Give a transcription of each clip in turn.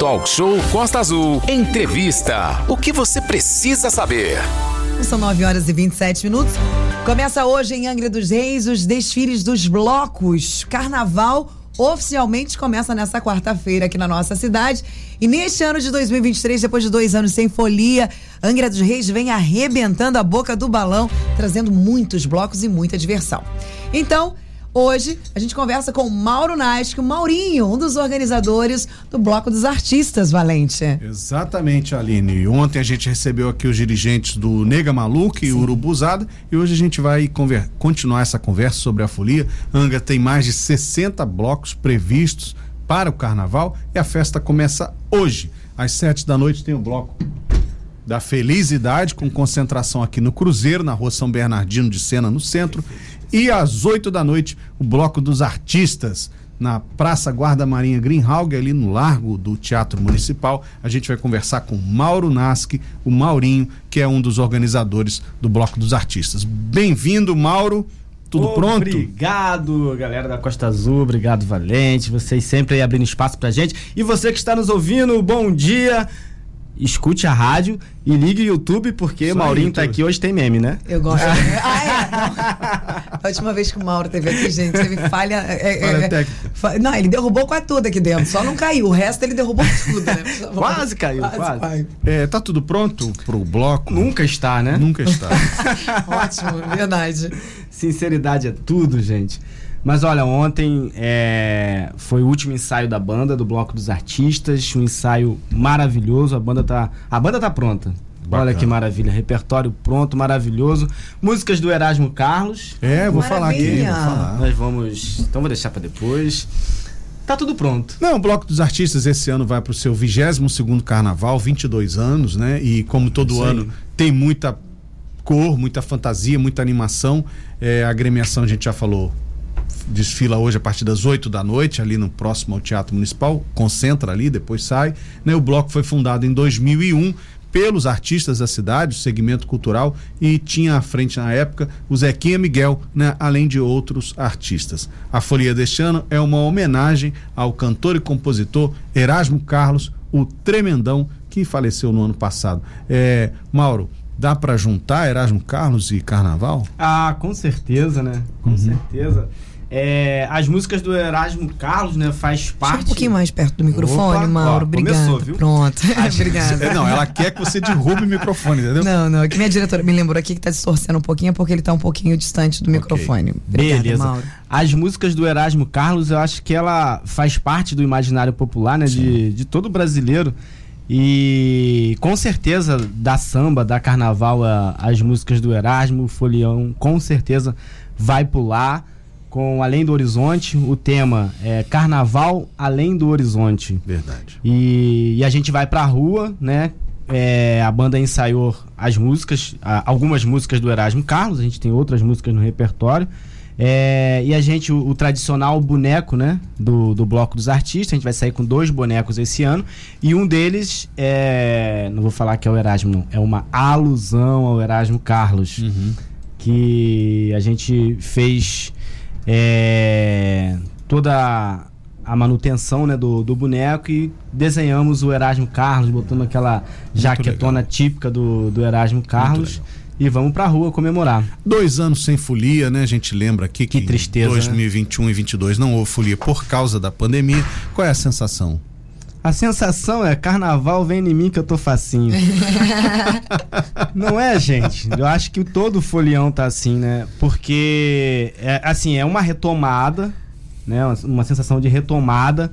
Talk Show Costa Azul. Entrevista. O que você precisa saber? São 9 horas e 27 minutos. Começa hoje em Angra dos Reis os desfiles dos blocos. Carnaval oficialmente começa nessa quarta-feira aqui na nossa cidade. E neste ano de 2023, depois de dois anos sem folia, Angra dos Reis vem arrebentando a boca do balão, trazendo muitos blocos e muita diversão. Então, Hoje a gente conversa com o Mauro Nasque, o Maurinho, um dos organizadores do Bloco dos Artistas Valente. Exatamente, Aline. Ontem a gente recebeu aqui os dirigentes do Nega Maluca e Urubuzada e hoje a gente vai continuar essa conversa sobre a folia. Angra tem mais de 60 blocos previstos para o carnaval e a festa começa hoje. Às sete da noite tem o bloco da Felicidade, com concentração aqui no Cruzeiro, na rua São Bernardino de Sena, no centro. E às 8 da noite, o Bloco dos Artistas, na Praça Guarda Marinha Greenhalg, ali no Largo do Teatro Municipal. A gente vai conversar com Mauro Nasque, o Maurinho, que é um dos organizadores do Bloco dos Artistas. Bem-vindo, Mauro. Tudo pronto? Obrigado, galera da Costa Azul, obrigado, Valente. Vocês sempre aí abrindo espaço pra gente. E você que está nos ouvindo, bom dia escute a rádio e ligue o YouTube, porque Só Maurinho YouTube. tá aqui hoje tem meme, né? Eu gosto. ah, é? A última vez que o Mauro teve aqui, gente, teve falha. É, é, é não, ele derrubou quase tudo aqui dentro, só não caiu. O resto ele derrubou tudo, né? quase caiu, quase. quase. É, tá tudo pronto pro bloco? Nunca está, né? Nunca está. Ótimo, verdade. Sinceridade é tudo, gente. Mas olha, ontem é, foi o último ensaio da banda, do Bloco dos Artistas, um ensaio maravilhoso. A banda tá, a banda tá pronta. Bacana. Olha que maravilha, repertório pronto, maravilhoso. Músicas do Erasmo Carlos. É, vou falar aqui. Vou falar. Nós vamos. Então vou deixar para depois. Tá tudo pronto. Não, o Bloco dos Artistas esse ano vai para o seu 22 segundo carnaval, 22 anos, né? E como todo Sim. ano tem muita cor, muita fantasia, muita animação. É, a agremiação a gente já falou desfila hoje a partir das 8 da noite, ali no próximo ao Teatro Municipal, concentra ali, depois sai. Né? O bloco foi fundado em 2001 pelos artistas da cidade, o segmento cultural, e tinha à frente na época o Zequinha Miguel, né, além de outros artistas. A folia deste ano é uma homenagem ao cantor e compositor Erasmo Carlos, o tremendão que faleceu no ano passado. É, Mauro, dá para juntar Erasmo Carlos e Carnaval? Ah, com certeza, né? Com uhum. certeza. É, as músicas do Erasmo Carlos, né, faz parte. Chega um pouquinho mais perto do microfone, Opa, Mauro. Ó, obrigado. Começou, viu? Pronto. Obrigada. Não, ela quer que você derrube o microfone, entendeu? Não, não. É que minha diretora me lembrou aqui que tá distorcendo um pouquinho, é porque ele tá um pouquinho distante do okay. microfone. Obrigada, Beleza. Mauro. As músicas do Erasmo Carlos, eu acho que ela faz parte do imaginário popular, né, de, de todo brasileiro. E com certeza da samba, da carnaval, a, as músicas do Erasmo, Folião, com certeza vai pular com Além do Horizonte. O tema é Carnaval Além do Horizonte. Verdade. E, e a gente vai pra rua, né? É, a banda ensaiou as músicas, algumas músicas do Erasmo Carlos, a gente tem outras músicas no repertório. É, e a gente, o, o, tradicional boneco, né? Do, do Bloco dos Artistas, a gente vai sair com dois bonecos esse ano. E um deles é. Não vou falar que é o Erasmo, não. É uma alusão ao Erasmo Carlos. Uhum. Que a gente fez é, toda a manutenção né, do, do boneco e desenhamos o Erasmo Carlos, botando aquela jaquetona típica do, do Erasmo Carlos. E vamos pra rua comemorar. Dois anos sem folia, né? A gente lembra aqui que, que tristeza, 2021 né? e 2022 não houve folia por causa da pandemia. Qual é a sensação? A sensação é carnaval vem em mim que eu tô facinho. não é, gente? Eu acho que todo folião tá assim, né? Porque é, assim, é uma retomada, né? Uma, uma sensação de retomada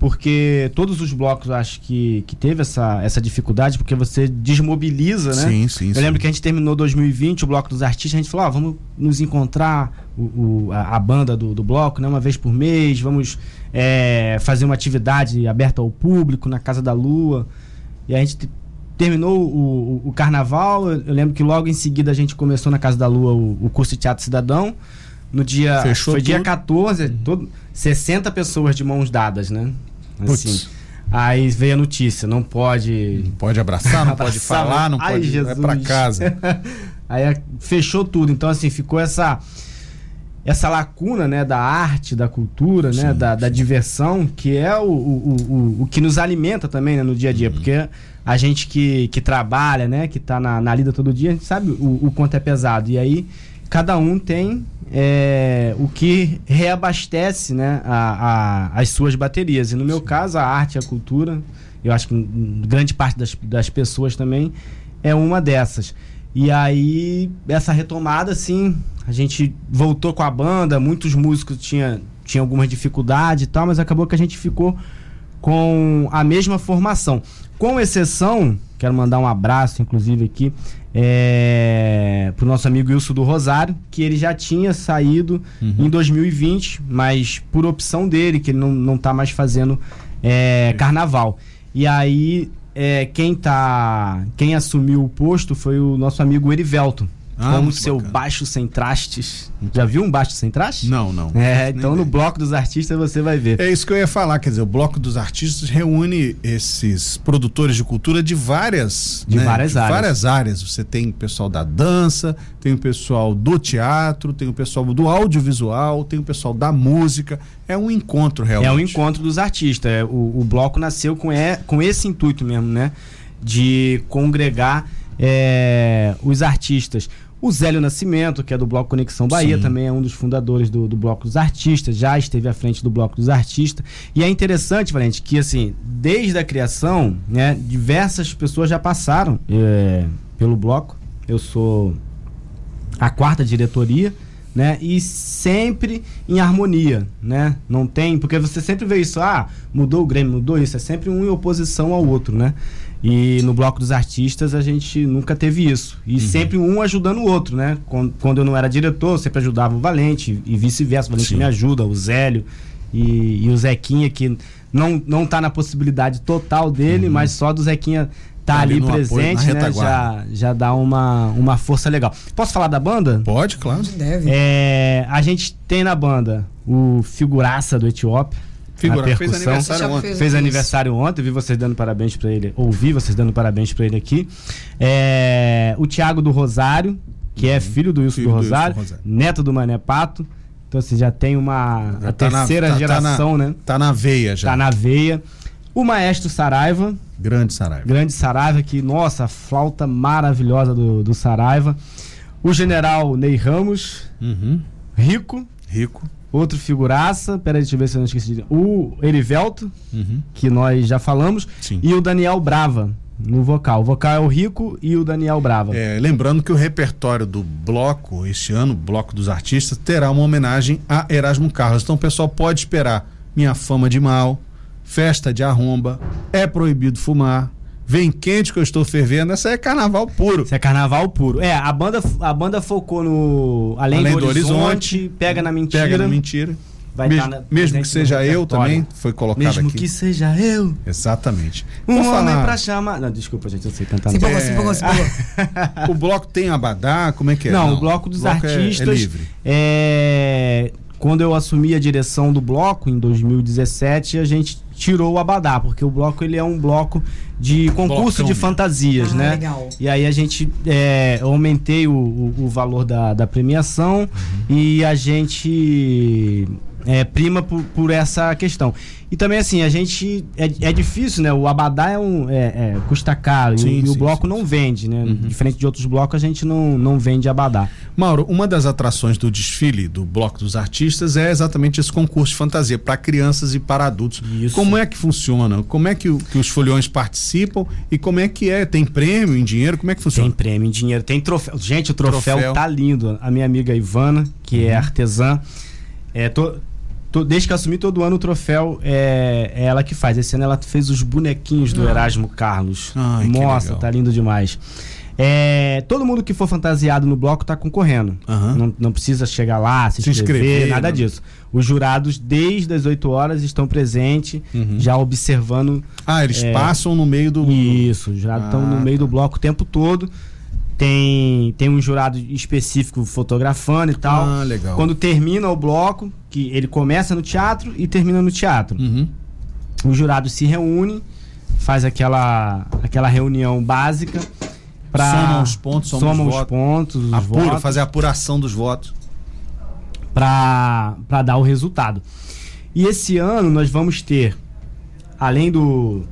porque todos os blocos acho que, que teve essa, essa dificuldade, porque você desmobiliza, né? Sim, sim. Eu sim. lembro que a gente terminou 2020, o bloco dos artistas, a gente falou, ah, vamos nos encontrar o, o a, a, banda do, do bloco, né? Uma vez por mês, vamos é, fazer uma atividade aberta ao público na Casa da Lua. E a gente terminou o, o, o carnaval, eu, eu, lembro que logo em seguida a gente começou na Casa da Lua o, o curso de Teatro Cidadão. No dia. Fechou foi tudo. dia 14, todo, 60 pessoas de mãos dadas, né? Assim. Aí veio a notícia, não pode. Não pode abraçar, não pode falar, não Ai, pode. Jesus. Vai pra casa. Aí fechou tudo. Então, assim, ficou essa. Essa lacuna né, da arte, da cultura, né, da, da diversão, que é o, o, o, o que nos alimenta também né, no dia a dia. Uhum. Porque a gente que, que trabalha, né, que está na, na lida todo dia, a gente sabe o, o quanto é pesado. E aí cada um tem é, o que reabastece né, a, a, as suas baterias. E no meu Sim. caso, a arte e a cultura, eu acho que grande parte das, das pessoas também é uma dessas. E aí, essa retomada, assim, a gente voltou com a banda, muitos músicos tinham tinha algumas dificuldades e tal, mas acabou que a gente ficou com a mesma formação. Com exceção, quero mandar um abraço, inclusive, aqui, é, pro nosso amigo Wilson do Rosário, que ele já tinha saído uhum. em 2020, mas por opção dele, que ele não, não tá mais fazendo é, carnaval. E aí, é, quem tá. Quem assumiu o posto foi o nosso amigo Erivelto ah, como seu bacana. baixo sem trastes. Já viu um baixo sem traste? Não, não. É, então no bloco dos artistas você vai ver. É isso que eu ia falar, quer dizer, o bloco dos artistas reúne esses produtores de cultura de várias, de né, várias de áreas. várias áreas. Você tem o pessoal da dança, tem o pessoal do teatro, tem o pessoal do audiovisual, tem o pessoal da música. É um encontro realmente. É um encontro dos artistas. É, o, o bloco nasceu com, é, com esse intuito mesmo, né? De congregar é, os artistas. O Zélio Nascimento, que é do Bloco Conexão Bahia, Sim. também é um dos fundadores do, do, Bloco dos Artistas, já esteve à frente do Bloco dos Artistas. E é interessante, Valente, que assim, desde a criação, né, diversas pessoas já passaram é, pelo Bloco. Eu sou a quarta diretoria, né? E sempre em harmonia, né? Não tem, porque você sempre vê isso, ah, mudou o Grêmio, mudou isso, é sempre um em oposição ao outro, né? E no bloco dos artistas a gente nunca teve isso. E uhum. sempre um ajudando o outro, né? Quando, quando, eu não era diretor, eu sempre ajudava o Valente e vice-versa. O Valente Sim. me ajuda, o Zélio e, e, o Zequinha, que não, não tá na possibilidade total dele, uhum. mas só do Zequinha tá, ali, ali presente, apoio, né? Já, já dá uma, uma força legal. Posso falar da banda? Pode, claro. Deve. É, a gente tem na banda o figuraça do Etiópia Figura, fez aniversário ontem. Fez, aniversário ontem, vi vocês dando parabéns para ele, ouvi vocês dando parabéns para ele aqui. É, o Thiago do Rosário, que é uhum. é filho do Wilson filho do, Rosário, do Rosário, neto do Mané Pato. Então você assim, já tem uma já a tá terceira na, tá, geração, tá na, né? Tá na veia já. Tá na veia. O maestro Saraiva. Grande Saraiva. Grande Saraiva, que, nossa, flauta maravilhosa do, do Saraiva. O general Ney Ramos. Uhum. Rico. Rico. Outro figuraça, peraí, deixa eu ver se eu não esqueci. De... O Erivelto, uhum. que nós já falamos, Sim. e o Daniel Brava no vocal. O vocal é o Rico e o Daniel Brava. É, lembrando que o repertório do bloco, este ano, Bloco dos Artistas, terá uma homenagem a Erasmo Carlos. Então o pessoal pode esperar Minha Fama de Mal, Festa de Arromba, É Proibido Fumar, Vem quente que eu estou fervendo, essa é carnaval puro. Isso é carnaval puro. É, a banda, a banda focou no Além, Além do, do horizonte, horizonte, Pega na Mentira. Pega na Mentira. Vai mesmo, tá na, mesmo que seja eu também, foi colocado mesmo aqui. Mesmo que seja eu. Exatamente. Um Vou homem falar... pra chamar. Não, desculpa, gente, eu sei cantar. Se empolgou, é... se empolgou, se empolgou. o bloco tem abadá, como é que é? Não, Não o bloco dos o bloco artistas. É, é livre. É... Quando eu assumi a direção do bloco, em 2017, a gente tirou o Abadá, porque o bloco ele é um bloco de concurso de fantasias, ah, né? Legal. E aí a gente é, aumentei o, o, o, valor da, da premiação uhum. e a gente é, prima por, por essa questão. E também, assim, a gente. É, é difícil, né? O Abadá é um. É, é custa caro sim, e, sim, o bloco sim, não vende, né? Uhum. Diferente de outros blocos, a gente não, não vende Abadá. Mauro, uma das atrações do desfile do Bloco dos Artistas é exatamente esse concurso de fantasia para crianças e para adultos. Isso. Como é que funciona? Como é que, que os foliões participam e como é que é? Tem prêmio em dinheiro? Como é que funciona? Tem prêmio em dinheiro, tem troféu. Gente, o troféu, troféu. tá lindo. A minha amiga Ivana, que é uhum. é artesã, é, to, desde que assumi todo ano o troféu é, é, ela que faz. Esse ano ela fez os bonequinhos do ah. Erasmo Carlos. Ai, Nossa, tá lindo demais. É, todo mundo que for fantasiado no bloco tá concorrendo. Uhum. Não, não, precisa chegar lá, se, se inscrever, inscrever, nada não. disso. Os jurados, desde as 8 horas, estão presentes, uhum. já observando. Ah, eles é, passam no meio do. Isso, os jurados estão ah, no meio tá. do bloco o tempo todo tem, tem um jurado específico fotografando e tal. Ah, legal. Quando termina o bloco, que ele começa no teatro e termina no teatro. Uhum. O jurado se reúne, faz aquela, aquela reunião básica para soma os pontos, soma, soma os, votos, pontos, os apura, votos, fazer a apuração dos votos para dar o resultado. E esse ano nós vamos ter, além do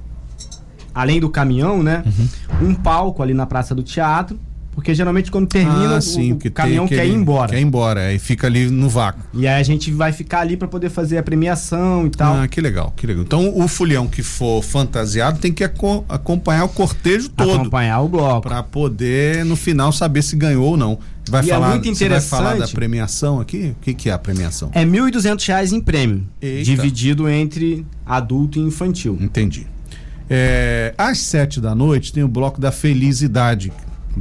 além do caminhão, né, uhum. um palco ali na Praça do Teatro, porque geralmente quando termina ah, sim, o, o caminhão quer ir embora. Quer ir embora, aí fica ali no vácuo. E aí a gente vai ficar ali para poder fazer a premiação e tal. Ah, que legal, que legal. Então o folião que for fantasiado tem que aco acompanhar o cortejo todo. Acompanhar o bloco. Para poder no final saber se ganhou ou não. Vai e é falar, é muito interessante. vai falar da premiação aqui? O que, que é a premiação? É R$ 1.200 em prêmio, Eita. dividido entre adulto e infantil. Entendi. É, às sete da noite tem o bloco da felicidade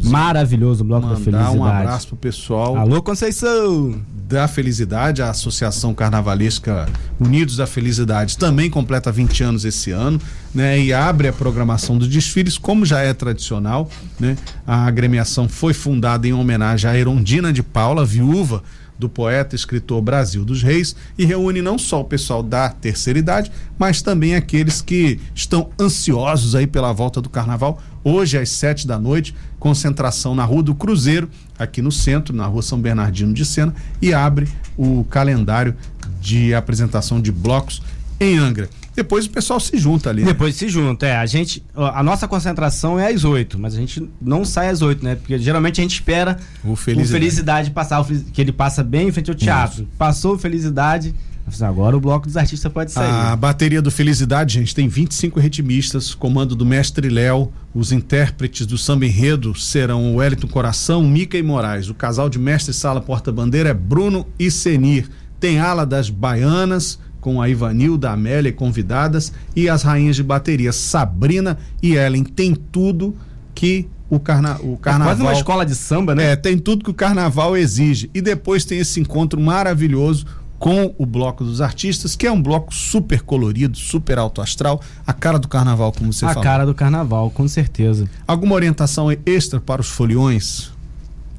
Maravilhoso o Bloco da Felicidade. um abraço pro pessoal. Alô, Conceição! Da Felicidade, a Associação Carnavalesca Unidos da Felicidade também completa 20 anos esse ano, né? E abre a programação dos desfiles, como já é tradicional, né? A agremiação foi fundada em homenagem à Erondina de Paula, viúva do poeta escritor Brasil dos Reis e reúne não só o pessoal da terceira idade, mas também aqueles que estão ansiosos aí pela volta do carnaval. Hoje, às sete da noite, concentração na Rua do Cruzeiro, aqui no centro, na Rua São Bernardino de Sena, e abre o calendário de apresentação de blocos em Angra. Depois o pessoal se junta ali. Né? Depois se junta, é. A gente, a nossa concentração é às oito, mas a gente não sai às oito, né? Porque geralmente a gente espera o Felicidade, o felicidade passar, que ele passa bem em frente ao teatro. Isso. Passou o Felicidade, Agora o bloco dos artistas pode sair. A bateria do Felicidade, gente, tem 25 ritmistas, comando do mestre Léo. Os intérpretes do samba enredo serão o Wellington Coração, Mica e Moraes. O casal de mestre sala porta-bandeira é Bruno e Senir. Tem ala das baianas, com a Ivanilda, a Amélia convidadas e as rainhas de bateria Sabrina e Ellen. Tem tudo que o, carna o carnaval. É quase uma escola de samba, né? É, tem tudo que o carnaval exige. E depois tem esse encontro maravilhoso com o Bloco dos Artistas, que é um bloco super colorido, super alto astral, a cara do carnaval, como você a falou. A cara do carnaval, com certeza. Alguma orientação extra para os foliões?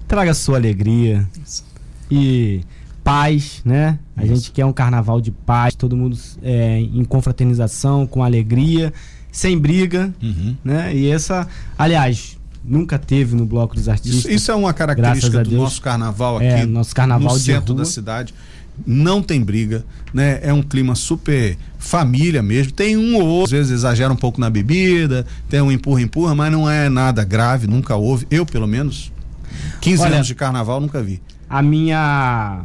Traga sua alegria. E paz, né? A Isso. gente quer um carnaval de paz, todo mundo é, em confraternização, com alegria, sem briga, uhum. né? E essa, aliás, nunca teve no bloco dos artistas. Isso, isso é uma característica do nosso carnaval aqui, é, nosso carnaval no centro da cidade. Não tem briga, né? É um clima super família mesmo. Tem um ou outro, às vezes exagera um pouco na bebida, tem um empurra empurra, mas não é nada grave, nunca houve. Eu, pelo menos, 15 Olha, anos de carnaval nunca vi. A minha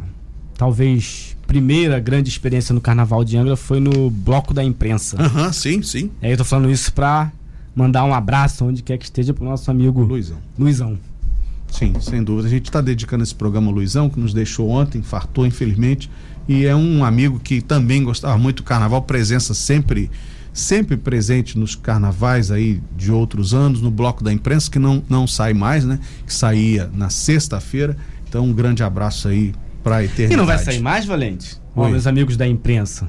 talvez primeira grande experiência no Carnaval de Angra foi no bloco da imprensa. Aham, uhum, sim, sim. E aí eu tô falando isso pra mandar um abraço onde quer que esteja pro nosso amigo Luizão. Luizão. Sim, sem dúvida. A gente está dedicando esse programa ao Luizão, que nos deixou ontem, infartou, infelizmente. E é um amigo que também gostava muito do carnaval, presença sempre sempre presente nos carnavais aí de outros anos, no bloco da imprensa, que não, não sai mais, né? Que saía na sexta-feira. Então, um grande abraço aí pra eternidade. E não vai sair mais, Valente? Ó, meus amigos da imprensa.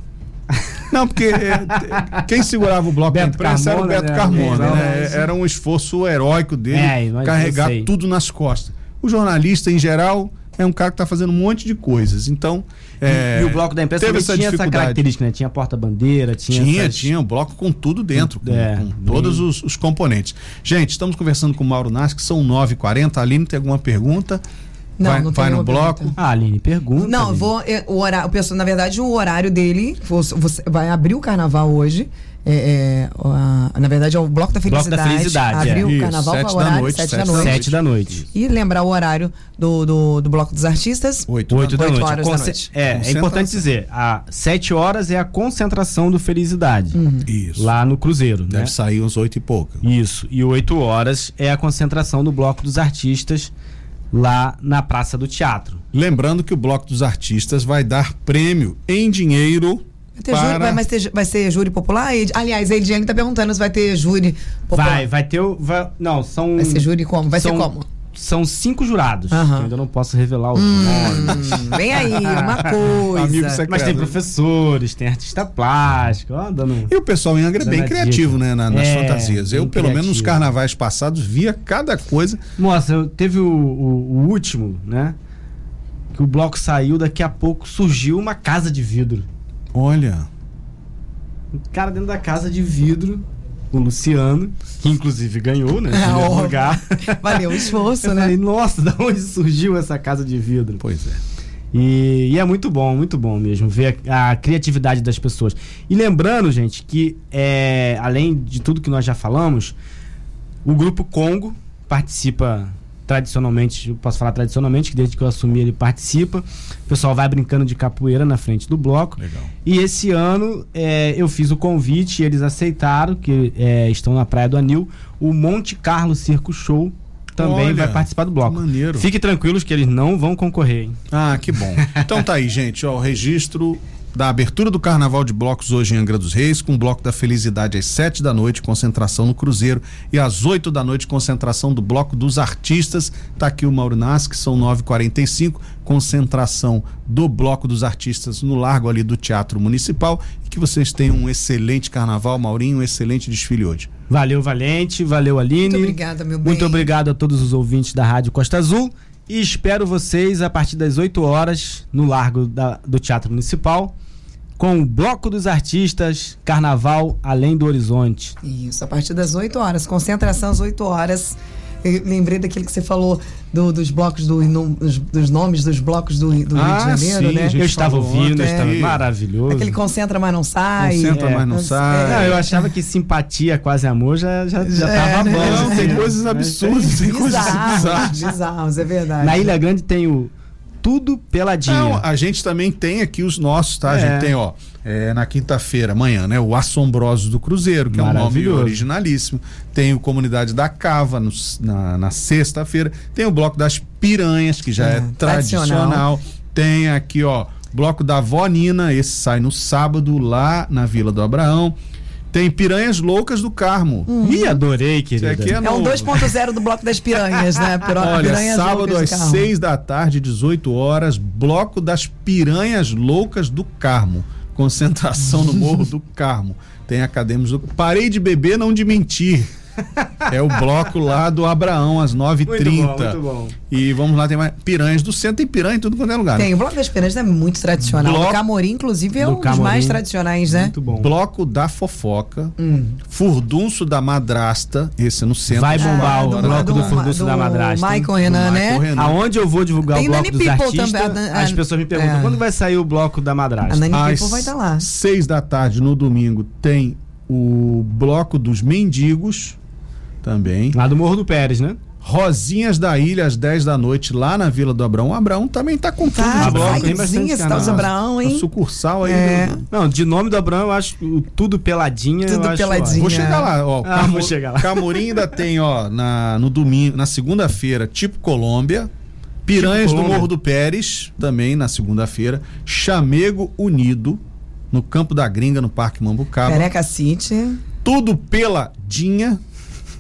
Não, porque é, quem segurava o bloco Beto da imprensa Carmona, era o Beto né? Carmona, né? Era um esforço heróico dele é, carregar tudo nas costas. O jornalista, em geral, é um cara que está fazendo um monte de coisas. Então. É, e, o bloco da imprensa teve essa tinha essa característica, né? Tinha porta-bandeira, tinha. Tinha, essas... tinha um bloco com tudo dentro, com, é, com todos os, os, componentes. Gente, estamos conversando com o Mauro Nas, que são 9h40. Aline, tem alguma pergunta? Não, vai, não vai no bloco. Pergunta. Ah, Aline, pergunta. Não, Aline. vou. É, o horário, pessoal, na verdade, o horário dele você vai abrir o carnaval hoje. É, é, a, na verdade, é o Bloco da Felicidade. Bloco da Felicidade. Abriu é. o carnaval para o horário, noite, sete, da noite. Sete da noite. E lembrar o horário do, do, do Bloco dos Artistas. Oito, Oito da, noite. Horas da noite. É, é importante dizer, a sete horas é a concentração do Felicidade. Uhum. Isso. Lá no Cruzeiro. Deve né? sair uns oito e pouco. Isso. E oito horas é a concentração do Bloco dos Artistas lá na Praça do Teatro. Lembrando que o Bloco dos Artistas vai dar prêmio em dinheiro. Vai, ter para... júri, vai, ter, vai ser júri popular? Aliás, a Ediane está perguntando se vai ter júri popular. Vai, vai ter o. Vai, não, são. Vai ser júri como? Vai são, ser como? São cinco jurados. Uhum. ainda não posso revelar os hum, nomes. Vem aí, uma coisa. Mas tem professores, tem artista plástico. Ó, dando, e o pessoal em Angra é bem criativo, né? Na, nas é, fantasias. Eu, pelo criativo. menos nos carnavais passados, via cada coisa. Nossa, teve o, o, o último, né? Que o bloco saiu, daqui a pouco surgiu uma casa de vidro. Olha. O cara dentro da casa de vidro o Luciano, que inclusive ganhou, né? É, lugar. Valeu o esforço, né? Falei, Nossa, da onde surgiu essa casa de vidro? Pois é. E, e, é muito bom, muito bom mesmo ver a, a, criatividade das pessoas. E lembrando, gente, que é, além de tudo que nós já falamos, o grupo Congo participa tradicionalmente, eu posso falar tradicionalmente, que desde que eu assumi ele participa. O pessoal vai brincando de capoeira na frente do bloco. Legal. E esse ano é, eu fiz o convite e eles aceitaram, que é, estão na Praia do Anil, o Monte Carlo Circo Show também Olha, vai participar do bloco. maneiro. Fique tranquilos que eles não vão concorrer. Hein? Ah, que bom. Então tá aí, gente, ó, o registro da abertura do Carnaval de Blocos hoje em Angra dos Reis, com o Bloco da Felicidade às sete da noite, concentração no Cruzeiro, e às oito da noite, concentração do Bloco dos Artistas. Tá aqui o Mauro Nas, que são 9h45, concentração do Bloco dos Artistas no largo ali do Teatro Municipal. E que vocês tenham um excelente carnaval, Maurinho, um excelente desfile hoje. Valeu, Valente, valeu, Aline. Muito obrigada, meu bem. Muito obrigado a todos os ouvintes da Rádio Costa Azul. E espero vocês a partir das 8 horas no Largo da, do Teatro Municipal com o Bloco dos Artistas, Carnaval Além do Horizonte. Isso, a partir das 8 horas, concentração às 8 horas. Eu lembrei daquilo que você falou do, dos blocos do, dos, dos, nomes dos blocos do, do ah, Rio de Janeiro, sim, né? Eu estava ouvindo, é. estava maravilhoso. Aquele concentra, mas não sai. Concentra, é, mas não sai. Não, eu achava que simpatia, quase amor, já, já, já É, tava né? bom. Não, assim, tem coisas absurdas, tem coisas Bizarros, bizarras. bizarros, é verdade. Na Ilha Grande tem o Tudo Peladinho. Não, a gente também tem aqui os nossos, tá? A É. gente tem, ó, é, na quinta-feira, amanhã, né? O Assombrosos do Cruzeiro, que é um nome originalíssimo. Tem o Comunidade da Cava no- na, na sexta-feira. Tem o Bloco das Piranhas, que já é, É, tradicional. tradicional. Tem aqui, ó, Bloco da Vó Nina, esse sai no sábado lá na Vila do Abraão. Tem Piranhas Loucas do Carmo. Ih, adorei, querida. aqui é É um novo. 2.0 do bloco das piranhas, né? Pira- Olha, piranhas sábado às de carro. 6 da tarde, 18 horas, Bloco das Piranhas Loucas do Carmo. Concentração no Morro do Carmo. Tem acadêmicos do. Parei de beber, não de mentir. É o bloco lá do Abraão, às 9h30. Muito bom, muito bom. E vamos lá, tem mais. Piranhas do centro, tem piranha em tudo quanto é lugar. né? Tem, o bloco das piranhas é muito tradicional. Bloco- O Camorim, inclusive, é Do um dos Camorim. mais tradicionais, né? Muito bom. Bloco da fofoca, Hum. furdunço da madrasta, esse é no centro. Vai bombar Ah, o do- bloco do, do- Furdunço do da Madrasta. Michael Renan, né? Michael Renan. Aonde eu vou divulgar Tem o bloco Nani dos People artistas, também, a- as pessoas me perguntam é. quando vai sair o bloco da Madrasta. A Nani Às People vai estar lá. seis da tarde no domingo tem o bloco dos mendigos também. Lá do Morro do Pérez, né? Rosinhas da Ilha às 10 da noite lá na Vila do Abraão. O Abraão também tá com tudo Tá, esse tal canal. de Abraão, hein? sucursal aí. É. do- Não, de nome do Abraão, eu acho o tudo peladinha. Tudo eu acho peladinha. ótimo. Vou chegar lá, ó. Ah, vou chegar lá. Camorim ainda tem, ó, na, no domingo, na segunda-feira, tipo Colômbia. Piranhas Tipo do. Morro do Pérez, também na segunda-feira. Chamego Unido, no Campo da Gringa, no Parque Mambucaba. Careca City. Tudo peladinha.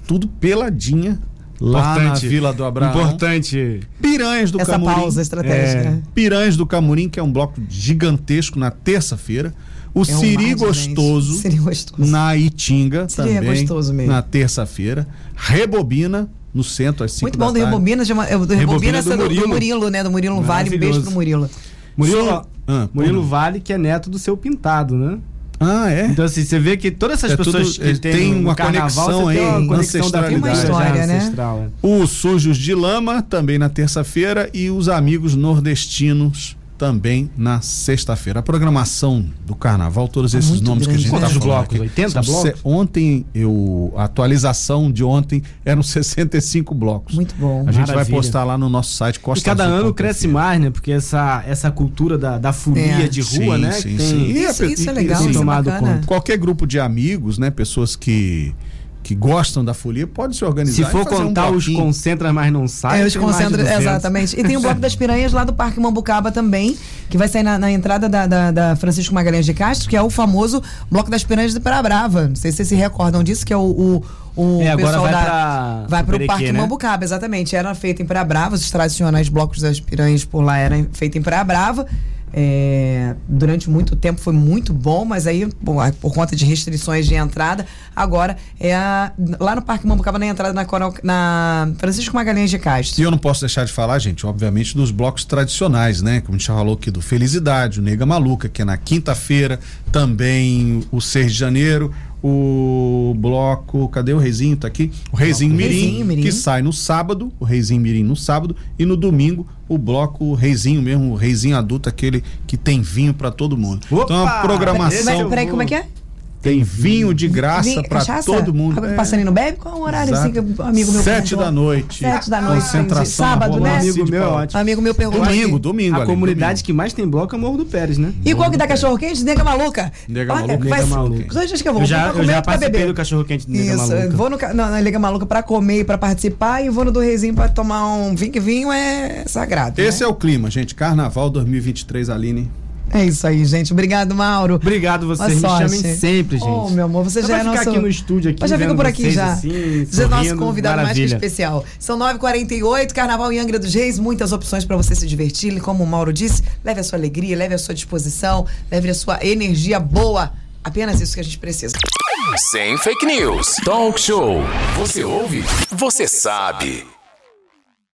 Tudo peladinha. Lá na Importante. Vila do Abraão. Importante. Piranhas do Essa Camorim. pausa estratégica. É. Piranhas do Camorim, que é um bloco gigantesco na terça-feira. O É Siri Gostoso. Siri Gostoso. na Itinga, Siri é também, gostoso mesmo. na terça-feira. Rebobina, no centro, às 5 Muito da bom do. Rebobina, chama, é, o do Rebobina Rebobina do do, do Murilo. Murilo, né? Do Murilo Vale. Um beijo pro Murilo. Murilo, Ah, Murilo Vale, que é neto do seu pintado, né? Ah, é? Então, assim, você vê que todas essas É pessoas tudo- que tem, tem no uma carnaval, conexão tem aí, uma conexão da ancestralidade. família já História, né? ancestral, é. Os Sujos de Lama, também na terça-feira, e os Amigos Nordestinos, também na sexta-feira. A programação do carnaval, todos esses muito nomes que a grande, gente tá Quantos falando blocos? aqui. 80 São blocos? se- Ontem, eu, a atualização de ontem eram 65 blocos. Muito bom. A gente vai postar lá no nosso site E Costa cada Azul ano cresce mais, né? Porque essa, essa cultura da, da folia É. de rua, Sim, né? sim, tem- sim. E Isso- a- isso é e- legal, isso é tomado bacana. conta. Qualquer grupo de amigos, né? Pessoas que, que gostam da folia, pode se organizar. Se e for fazer um contar os concentras, mas não sai. É, os 200. exatamente. E tem o Bloco das Piranhas lá do Parque Mambucaba também, que vai sair na, na entrada da, da- da Francisco Magalhães de Castro, que é o famoso Bloco das Piranhas de Praia Brava. Não sei se vocês se recordam disso, que é o, o, o É, agora pessoal vai da. pra- vai pro pro Perequê, Parque né? Mambucaba, exatamente. Era feito em Praia Brava, os tradicionais blocos das piranhas por lá eram feitos em Praia Brava. É, durante muito tempo foi muito bom, mas aí, bom, por conta de restrições de entrada, agora é a- lá no Parque Mambucaba, na entrada na, Coral- na Francisco Magalhães de Castro. E eu não posso deixar de falar, gente, obviamente, dos blocos tradicionais, né? Como a gente já falou aqui do Felicidade, o Nega Maluca, que é na quinta-feira, também o 6 de janeiro, o bloco. Cadê o Reizinho? Tá aqui? O Reizinho Mirim, Reizinho Mirim. que sai no sábado, o Reizinho Mirim no sábado, e no domingo o bloco Reizinho mesmo, o Reizinho adulto, aquele que tem vinho pra todo mundo. Opa! então a programação Mas, peraí, como é que é? Tem vinho de graça cachaça? todo mundo. Água É. passarinho bebe? Qual é o horário Exato. assim que o amigo meu Sete perguntou? da noite. Sete da noite. Concentração Sábado, né? Amigo meu, ótimo. Amigo meu perguntou. Domingo, domingo. A ali, comunidade domingo. que mais tem bloco é Morro do Pérez, né? E qual que dá cachorro quente? Nega maluca. Nega Maluca. faz Nega Maluca. Dois dias que eu vou. Eu já, eu já participei do cachorro quente do Nega Isso, Maluca. vou no, ca- na, Liga Maluca pra comer e pra participar e vou no do Reizinho pra tomar um vinho, que vinho é sagrado. Esse né? é o clima, gente. Carnaval 2023, Aline. É... isso aí, gente. Obrigado, Mauro. Obrigado vocês, me chamem sempre, gente. Oh, meu amor, você já é vai ficar nosso... aqui no estúdio aqui, Eu já fico por aqui vocês já. assim, Você é nosso convidado mais que maravilha. especial. São 9h48, Carnaval em Angra dos Reis, muitas opções pra você se divertir. E Como o Mauro disse, leve a sua alegria, leve a sua disposição, leve a sua energia boa. Apenas isso que a gente precisa. Sem fake news. Talk show. Você ouve? Você sabe.